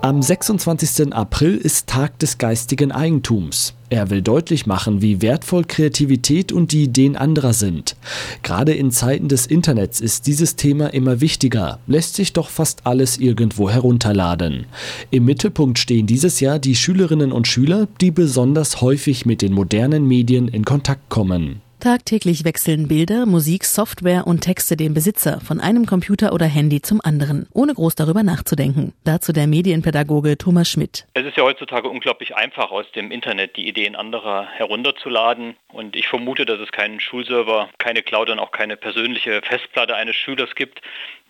Am 26. April ist Tag des geistigen Eigentums. Er will deutlich machen, wie wertvoll Kreativität und die Ideen anderer sind. Gerade in Zeiten des Internets ist dieses Thema immer wichtiger, lässt sich doch fast alles irgendwo herunterladen. Im Mittelpunkt stehen dieses Jahr die Schülerinnen und Schüler, die besonders häufig mit den modernen Medien in Kontakt kommen. Tagtäglich wechseln Bilder, Musik, Software und Texte den Besitzer von einem Computer oder Handy zum anderen, ohne groß darüber nachzudenken. Dazu der Medienpädagoge Thomas Schmidt. Es ist ja heutzutage unglaublich einfach, aus dem Internet die Ideen anderer herunterzuladen. Und ich vermute, dass es keinen Schulserver, keine Cloud und auch keine persönliche Festplatte eines Schülers gibt,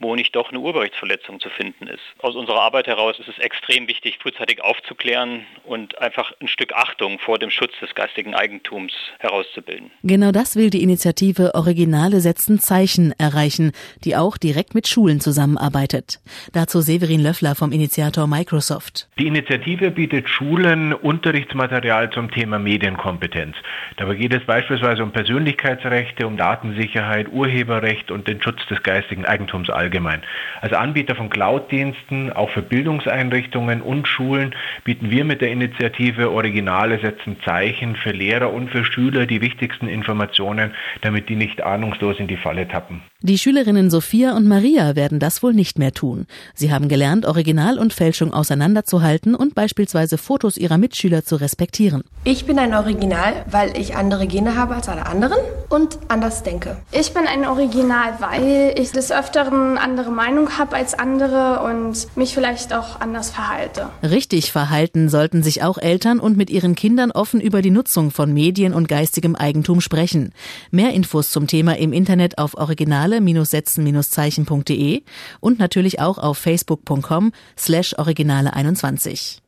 wo nicht doch eine Urheberrechtsverletzung zu finden ist. Aus unserer Arbeit heraus ist es extrem wichtig, frühzeitig aufzuklären und einfach ein Stück Achtung vor dem Schutz des geistigen Eigentums herauszubilden. Genau das will die Initiative Originale setzen Zeichen erreichen, die auch direkt mit Schulen zusammenarbeitet. Dazu Severin Löffler vom Initiator Microsoft. Die Initiative bietet Schulen Unterrichtsmaterial zum Thema Medienkompetenz. Dabei geht es beispielsweise um Persönlichkeitsrechte, um Datensicherheit, Urheberrecht und den Schutz des geistigen Eigentums allgemein. Als Anbieter von Cloud-Diensten, auch für Bildungseinrichtungen und Schulen, bieten wir mit der Initiative Originale setzen Zeichen für Lehrer und für Schüler die wichtigsten Informationen Informationen, damit die nicht ahnungslos in die Falle tappen. Die Schülerinnen Sophia und Maria werden das wohl nicht mehr tun. Sie haben gelernt, Original und Fälschung auseinanderzuhalten und beispielsweise Fotos ihrer Mitschüler zu respektieren. Ich bin ein Original, weil ich andere Gene habe als alle anderen und anders denke. Ich bin ein Original, weil ich des Öfteren andere Meinung habe als andere und mich vielleicht auch anders verhalte. Richtig verhalten sollten sich auch Eltern und mit ihren Kindern offen über die Nutzung von Medien und geistigem Eigentum sprechen sprechen. Mehr Infos zum Thema im Internet auf originale-setzen-zeichen.de und natürlich auch auf facebook.com slash originale21.